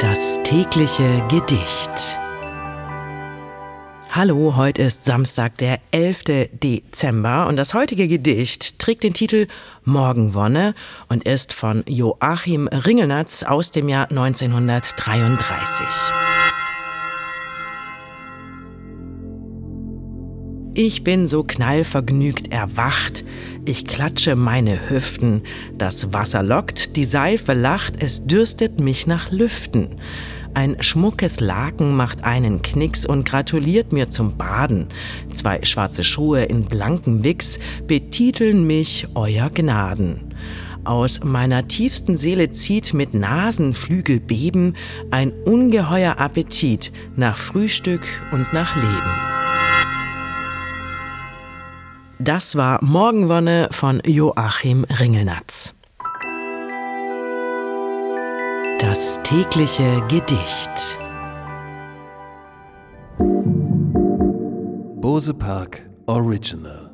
Das tägliche Gedicht. Hallo, heute ist Samstag, der 11. Dezember und das heutige Gedicht trägt den Titel Morgenwonne und ist von Joachim Ringelnatz aus dem Jahr 1933. Ich bin so knallvergnügt erwacht, ich klatsche meine Hüften, das Wasser lockt, die Seife lacht, es dürstet mich nach Lüften. Ein schmuckes Laken macht einen Knicks und gratuliert mir zum Baden. Zwei schwarze Schuhe in blankem Wichs betiteln mich Euer Gnaden. Aus meiner tiefsten Seele zieht mit Nasenflügel beben ein ungeheuer Appetit nach Frühstück und nach Leben. Das war Morgenwonne von Joachim Ringelnatz. Das tägliche Gedicht. Bose Park Original